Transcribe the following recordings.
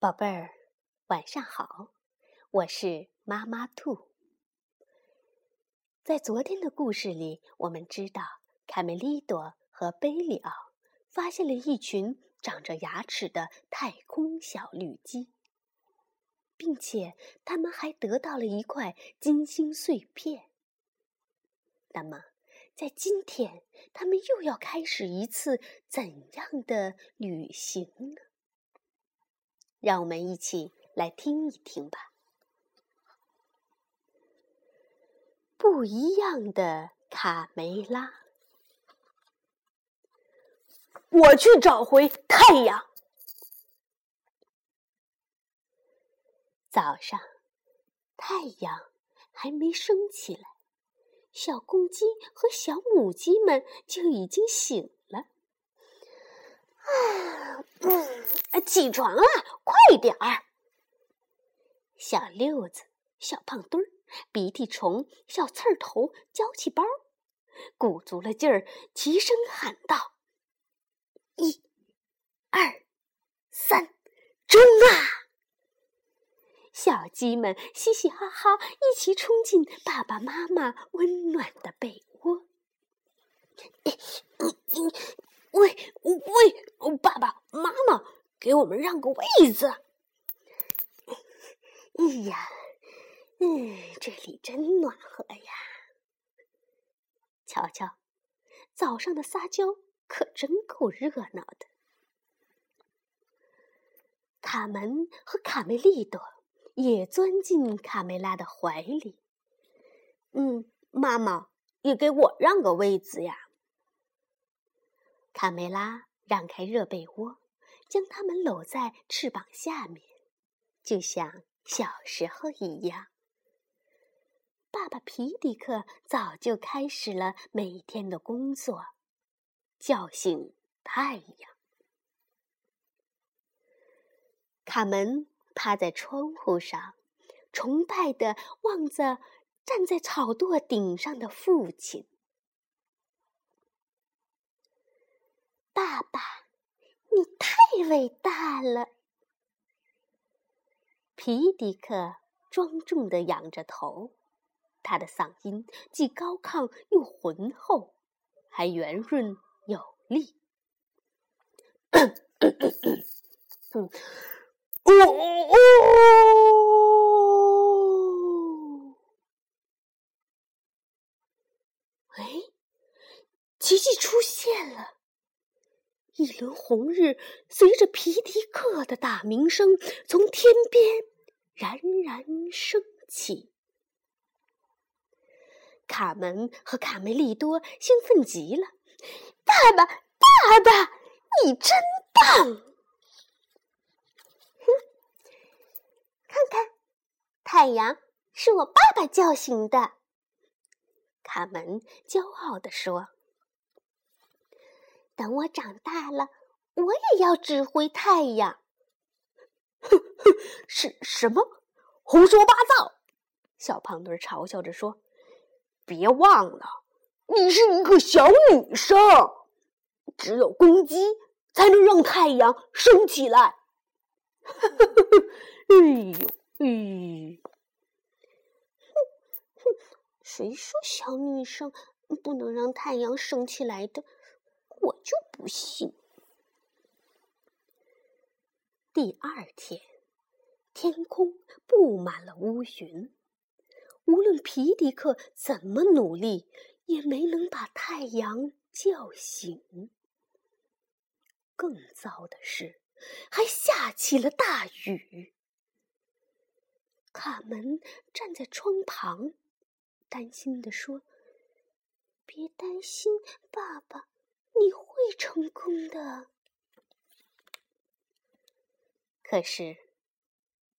宝贝儿，晚上好，我是妈妈兔。在昨天的故事里，我们知道卡梅利多和贝里奥发现了一群长着牙齿的太空小绿鸡，并且他们还得到了一块金星碎片。那么，在今天，他们又要开始一次怎样的旅行呢？让我们一起来听一听吧。不一样的卡梅拉，我去找回太阳。早上，太阳还没升起来，小公鸡和小母鸡们就已经醒。嗯，起床了，快点儿！小六子、小胖墩儿、鼻涕虫、小刺儿头、娇气包，鼓足了劲儿，齐声喊道：“一、二、三，冲啊！”小鸡们嘻嘻哈哈，一起冲进爸爸妈妈温暖的被窝。喂喂，爸爸妈妈，给我们让个位子！哎呀，嗯，这里真暖和呀！瞧瞧，早上的撒娇可真够热闹的。卡门和卡梅利多也钻进卡梅拉的怀里。嗯，妈妈，也给我让个位子呀！卡梅拉让开热被窝，将它们搂在翅膀下面，就像小时候一样。爸爸皮迪克早就开始了每天的工作，叫醒太阳。卡门趴在窗户上，崇拜地望着站在草垛顶上的父亲。爸爸，你太伟大了！皮迪克庄重地仰着头，他的嗓音既高亢又浑厚，还圆润有力。哦哦！哎，奇迹出现了！一轮红日随着皮迪克的打鸣声从天边冉冉升起。卡门和卡梅利多兴奋极了：“爸爸，爸爸，你真棒！”哼，看看，太阳是我爸爸叫醒的。卡门骄傲地说。等我长大了，我也要指挥太阳。哼哼，是什么？胡说八道！小胖墩嘲笑着说：“别忘了，你是一个小女生，只有公鸡才能让太阳升起来。”呵呵呵呵，哎呦，哎，哼哼，谁说小女生不能让太阳升起来的？我就不信。第二天，天空布满了乌云，无论皮迪克怎么努力，也没能把太阳叫醒。更糟的是，还下起了大雨。卡门站在窗旁，担心地说：“别担心，爸爸。”你会成功的。可是，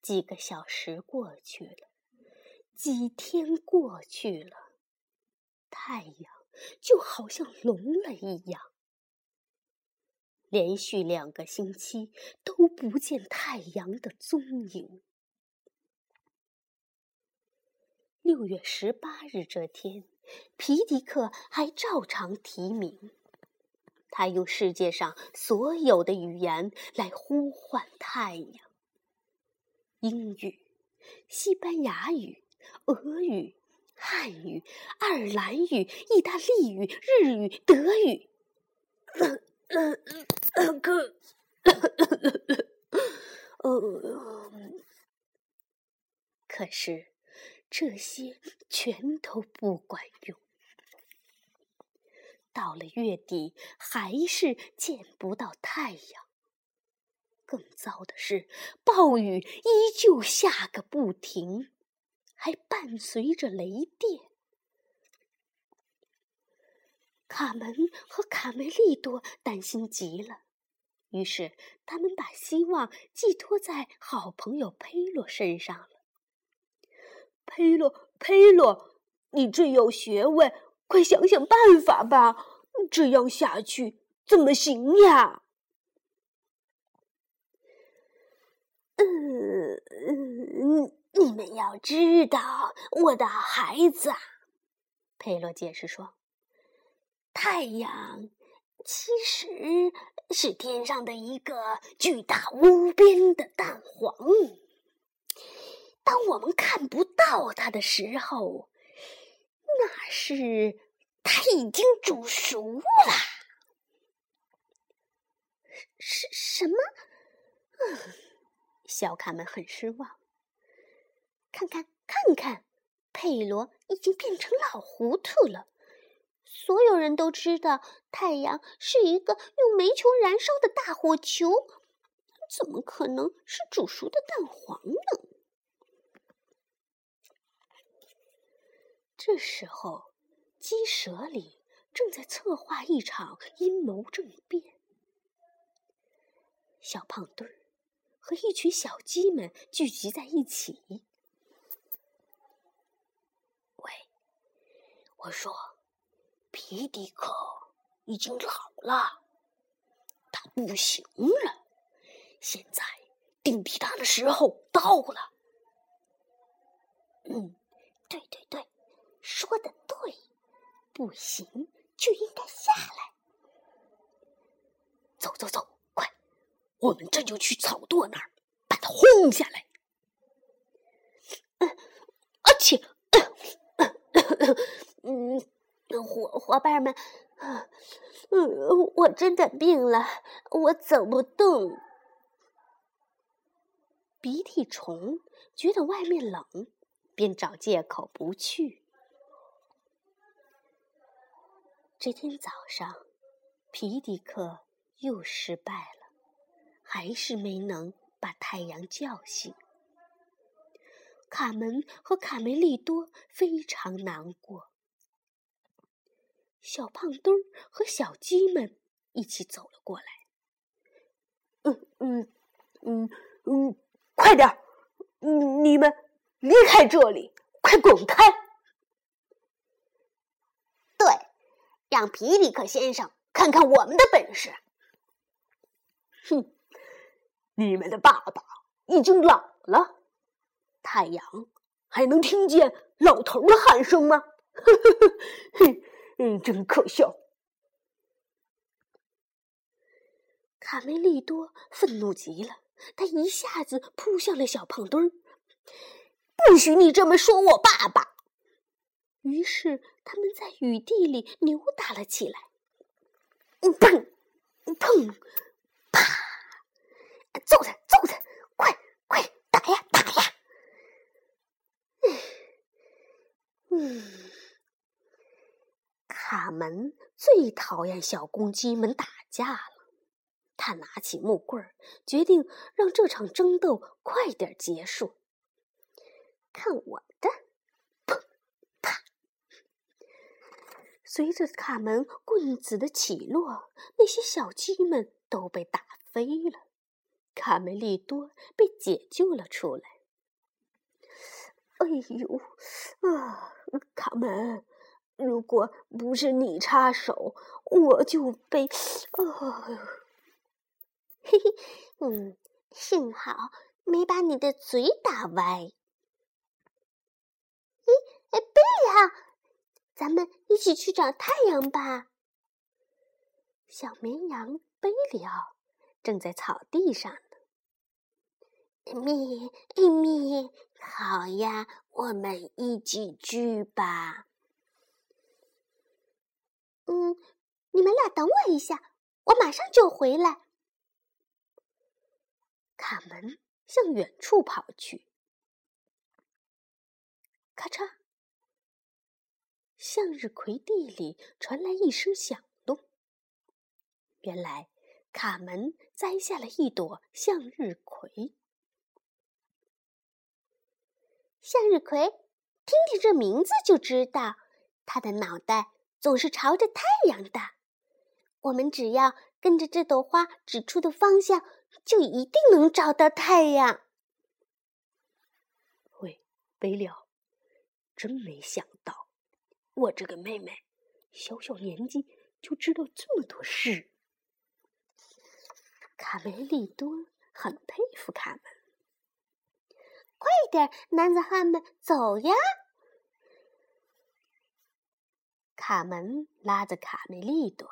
几个小时过去了，几天过去了，太阳就好像聋了一样，连续两个星期都不见太阳的踪影。六月十八日这天，皮迪克还照常提名。他用世界上所有的语言来呼唤太阳。英语、西班牙语、俄语、汉语、爱尔兰语、意大利语、日语、德语。可，呃，可是这些全都不管用。到了月底，还是见不到太阳。更糟的是，暴雨依旧下个不停，还伴随着雷电。卡门和卡梅利多担心极了，于是他们把希望寄托在好朋友佩洛身上了。佩洛，佩洛，你最有学问。快想想办法吧！这样下去怎么行呀？嗯嗯，你们要知道，我的孩子，佩洛解释说：“太阳其实是天上的一个巨大无边的蛋黄。当我们看不到它的时候。”那是它已经煮熟了。什什么？嗯，小卡们很失望。看看，看看，佩罗已经变成老糊涂了。所有人都知道，太阳是一个用煤球燃烧的大火球，怎么可能是煮熟的蛋黄呢？这时候，鸡舍里正在策划一场阴谋政变。小胖墩儿和一群小鸡们聚集在一起。喂，我说，皮迪克已经老了，他不行了，现在顶替他的时候到了。嗯，对对对。说的对，不行就应该下来。走走走，快，我们这就去草垛那儿把它轰下来。嗯，而且，嗯，伙伙伴们，嗯，我真的病了，我走不动。鼻涕虫觉得外面冷，便找借口不去。这天早上，皮迪克又失败了，还是没能把太阳叫醒。卡门和卡梅利多非常难过。小胖墩儿和小鸡们一起走了过来。嗯嗯嗯嗯，快点儿！你们离开这里，快滚开！让皮里克先生看看我们的本事。哼，你们的爸爸已经老了，太阳还能听见老头的喊声吗？呵呵呵，哼，嗯，真可笑。卡梅利多愤怒极了，他一下子扑向了小胖墩儿。不许你这么说我爸爸！于是他们在雨地里扭打了起来，砰，砰，啪！揍他，揍他！快，快打呀，打呀！嗯，卡门最讨厌小公鸡们打架了。他拿起木棍儿，决定让这场争斗快点结束。看我的！随着卡门棍子的起落，那些小鸡们都被打飞了。卡梅利多被解救了出来。哎呦，啊，卡门，如果不是你插手，我就被……啊，嘿嘿，嗯，幸好没把你的嘴打歪。咦，哎，贝利咱们一起去找太阳吧。小绵羊贝里奥正在草地上呢。咪咪，好呀，我们一起去吧。嗯，你们俩等我一下，我马上就回来。卡门向远处跑去，咔嚓，向日葵地里传来一声响动。原来，卡门摘下了一朵向日葵。向日葵，听听这名字就知道，它的脑袋总是朝着太阳的。我们只要跟着这朵花指出的方向。就一定能找到太阳。喂，贝利奥，真没想到，我这个妹妹小小年纪就知道这么多事。卡梅利多很佩服卡门。快点，男子汉们，走呀！卡门拉着卡梅利多，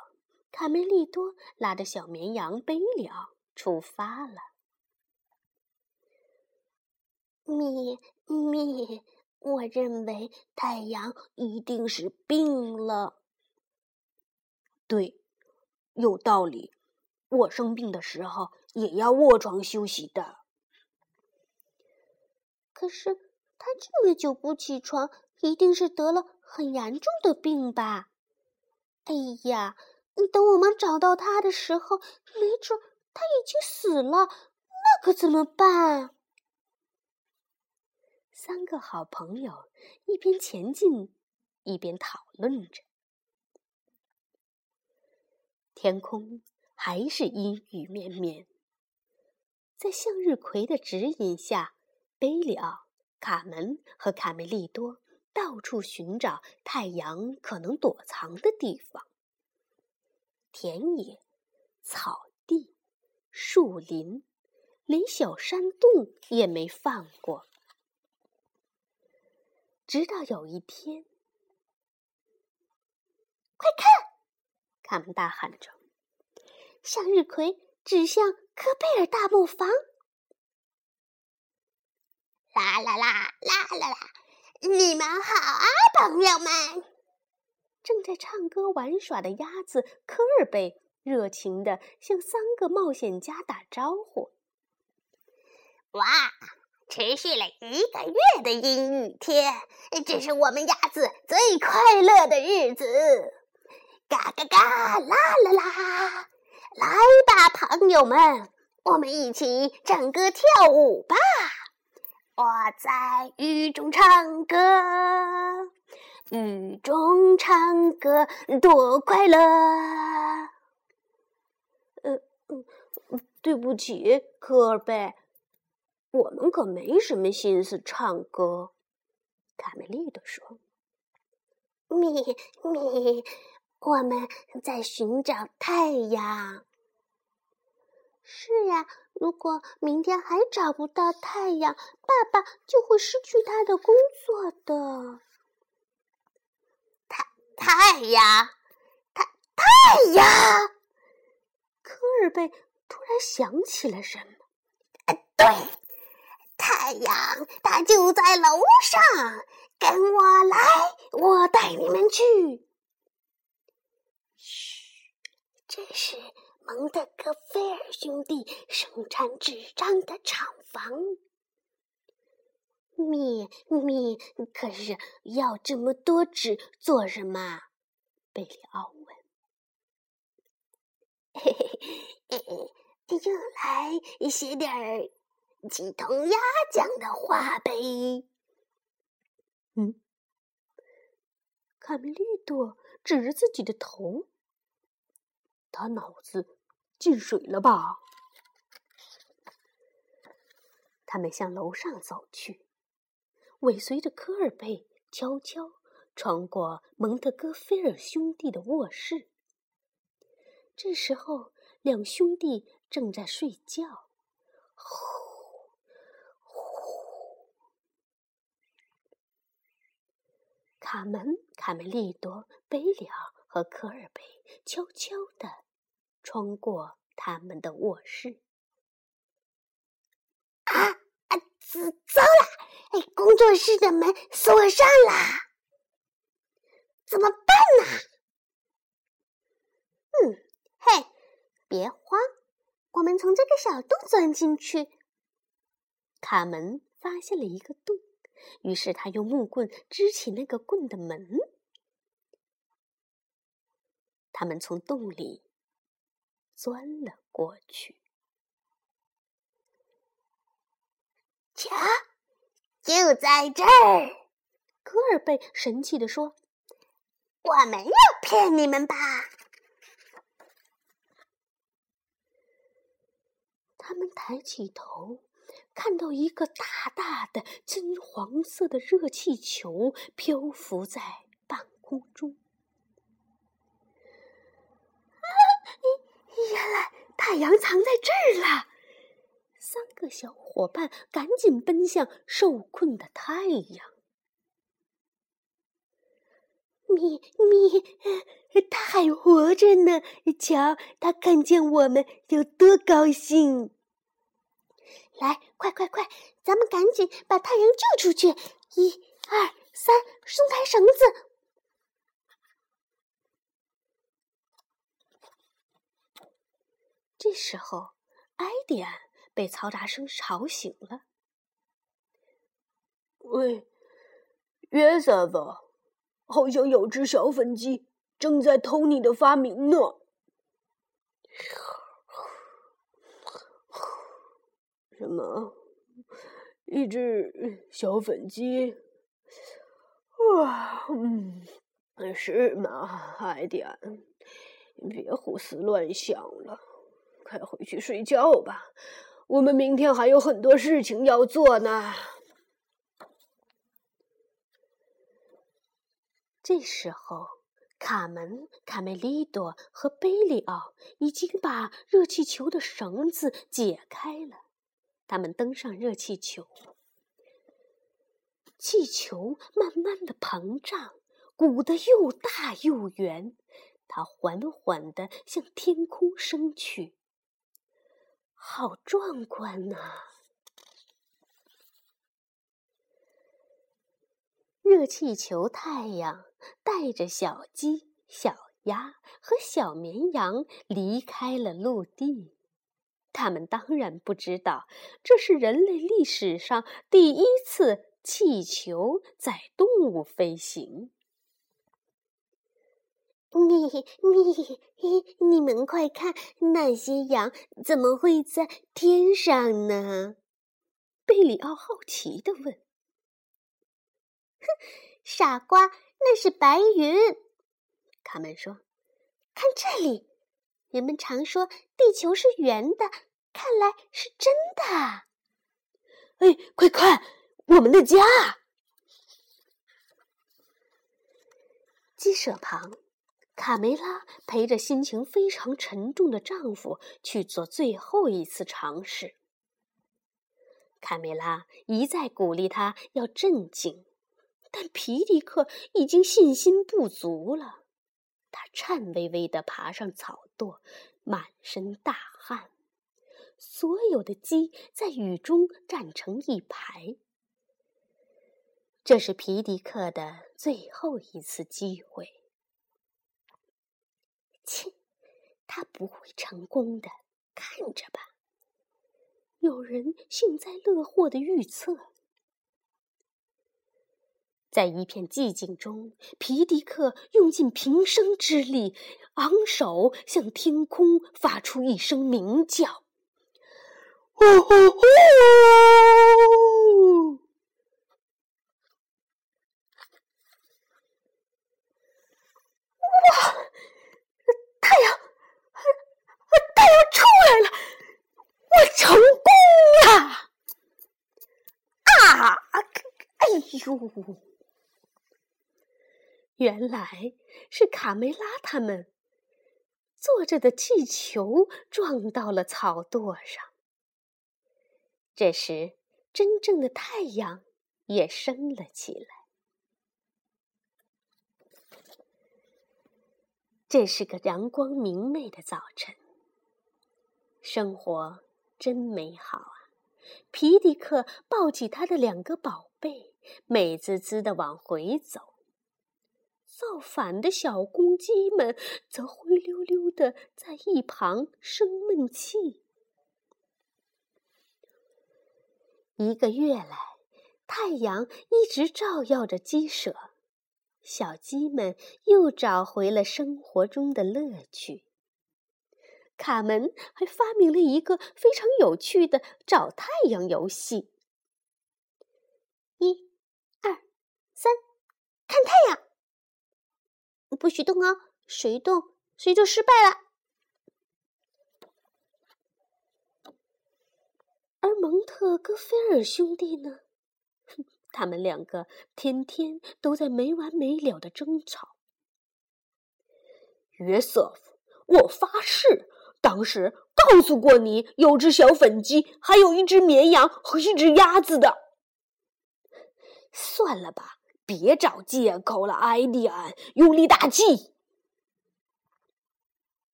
卡梅利多拉着小绵羊贝利奥。出发了，咪咪，我认为太阳一定是病了。对，有道理。我生病的时候也要卧床休息的。可是他这么久不起床，一定是得了很严重的病吧？哎呀，等我们找到他的时候，没准。他已经死了，那可怎么办？三个好朋友一边前进，一边讨论着。天空还是阴雨绵绵。在向日葵的指引下，贝里奥、卡门和卡梅利多到处寻找太阳可能躲藏的地方。田野、草地。树林，连小山洞也没放过。直到有一天，快看！卡门大喊着，向日葵指向科贝尔大木房。啦啦啦啦啦啦！你们好啊，朋友们！正在唱歌玩耍的鸭子科尔贝。热情地向三个冒险家打招呼。哇，持续了一个月的阴雨天，这是我们鸭子最快乐的日子！嘎嘎嘎，啦啦啦！来吧，朋友们，我们一起唱歌跳舞吧！我在雨中唱歌，雨中唱歌多快乐！呃，对不起，科尔贝，我们可没什么心思唱歌。”卡梅利多说。“咪咪，我们在寻找太阳。”“是呀，如果明天还找不到太阳，爸爸就会失去他的工作的。”“太太阳，太太阳。”科尔贝突然想起了什么，对，太阳它就在楼上，跟我来，我带你们去。嘘，这是蒙德哥菲尔兄弟生产纸张的厂房。咪咪，可是要这么多纸做什么？贝里奥问。嘿嘿嘿，用来写点儿鸡同鸭讲的话呗。嗯，卡梅利多指着自己的头，他脑子进水了吧？他们向楼上走去，尾随着科尔贝，悄悄穿过蒙特戈菲尔兄弟的卧室。这时候，两兄弟正在睡觉。呼呼，卡门、卡梅利多、贝里尔和科尔贝悄悄地穿过他们的卧室。啊啊！糟了！哎，工作室的门锁上了，怎么办呢？嗯，嘿，别慌，我们从这个小洞钻进去。卡门发现了一个洞，于是他用木棍支起那个棍的门。他们从洞里钻了过去。瞧，就在这儿！戈尔贝神气地说：“我没有骗你们吧？”他们抬起头，看到一个大大的金黄色的热气球漂浮在半空中。啊！原来太阳藏在这儿了。三个小伙伴赶紧奔向受困的太阳。咪咪，他还活着呢！瞧，他看见我们有多高兴！来，快快快，咱们赶紧把太阳救出去！一、二、三，松开绳子。这时候，埃迪安。被嘈杂声吵醒了。喂，约瑟夫，好像有只小粉鸡正在偷你的发明呢。什么？一只小粉鸡？哇，嗯，是吗，艾迪安？别胡思乱想了，快回去睡觉吧。我们明天还有很多事情要做呢。这时候，卡门、卡梅利多和贝里奥已经把热气球的绳子解开了。他们登上热气球，气球慢慢的膨胀，鼓得又大又圆，它缓缓的向天空升去。好壮观呐！热气球太阳带着小鸡、小鸭和小绵羊离开了陆地。他们当然不知道，这是人类历史上第一次气球载动物飞行。你你你们快看，那些羊怎么会在天上呢？贝里奥好奇地问。“哼，傻瓜，那是白云。”卡门说。“看这里，人们常说地球是圆的，看来是真的。”哎，快看，我们的家！鸡舍旁。卡梅拉陪着心情非常沉重的丈夫去做最后一次尝试。卡梅拉一再鼓励他要镇静，但皮迪克已经信心不足了。他颤巍巍地爬上草垛，满身大汗。所有的鸡在雨中站成一排。这是皮迪克的最后一次机会。切，他不会成功的，看着吧。有人幸灾乐祸的预测。在一片寂静中，皮迪克用尽平生之力，昂首向天空发出一声鸣叫。呼呼呼！哇！太阳，太阳出来了！我成功了！啊！哎呦！原来是卡梅拉他们坐着的气球撞到了草垛上。这时，真正的太阳也升了起来。这是个阳光明媚的早晨，生活真美好啊！皮迪克抱起他的两个宝贝，美滋滋的往回走。造反的小公鸡们则灰溜溜的在一旁生闷气。一个月来，太阳一直照耀着鸡舍，小鸡们又找回了生活中的乐趣。卡门还发明了一个非常有趣的找太阳游戏：一、二、三，看太阳！不许动哦！谁动，谁就失败了。而蒙特跟菲尔兄弟呢？他们两个天天都在没完没了的争吵。约瑟夫，我发誓，当时告诉过你有只小粉鸡，还有一只绵羊和一只鸭子的。算了吧，别找借口了，艾迪安，用力打气。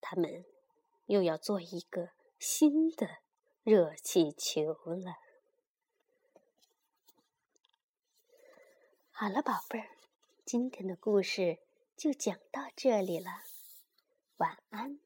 他们又要做一个。新的热气球了。好了，宝贝儿，今天的故事就讲到这里了，晚安。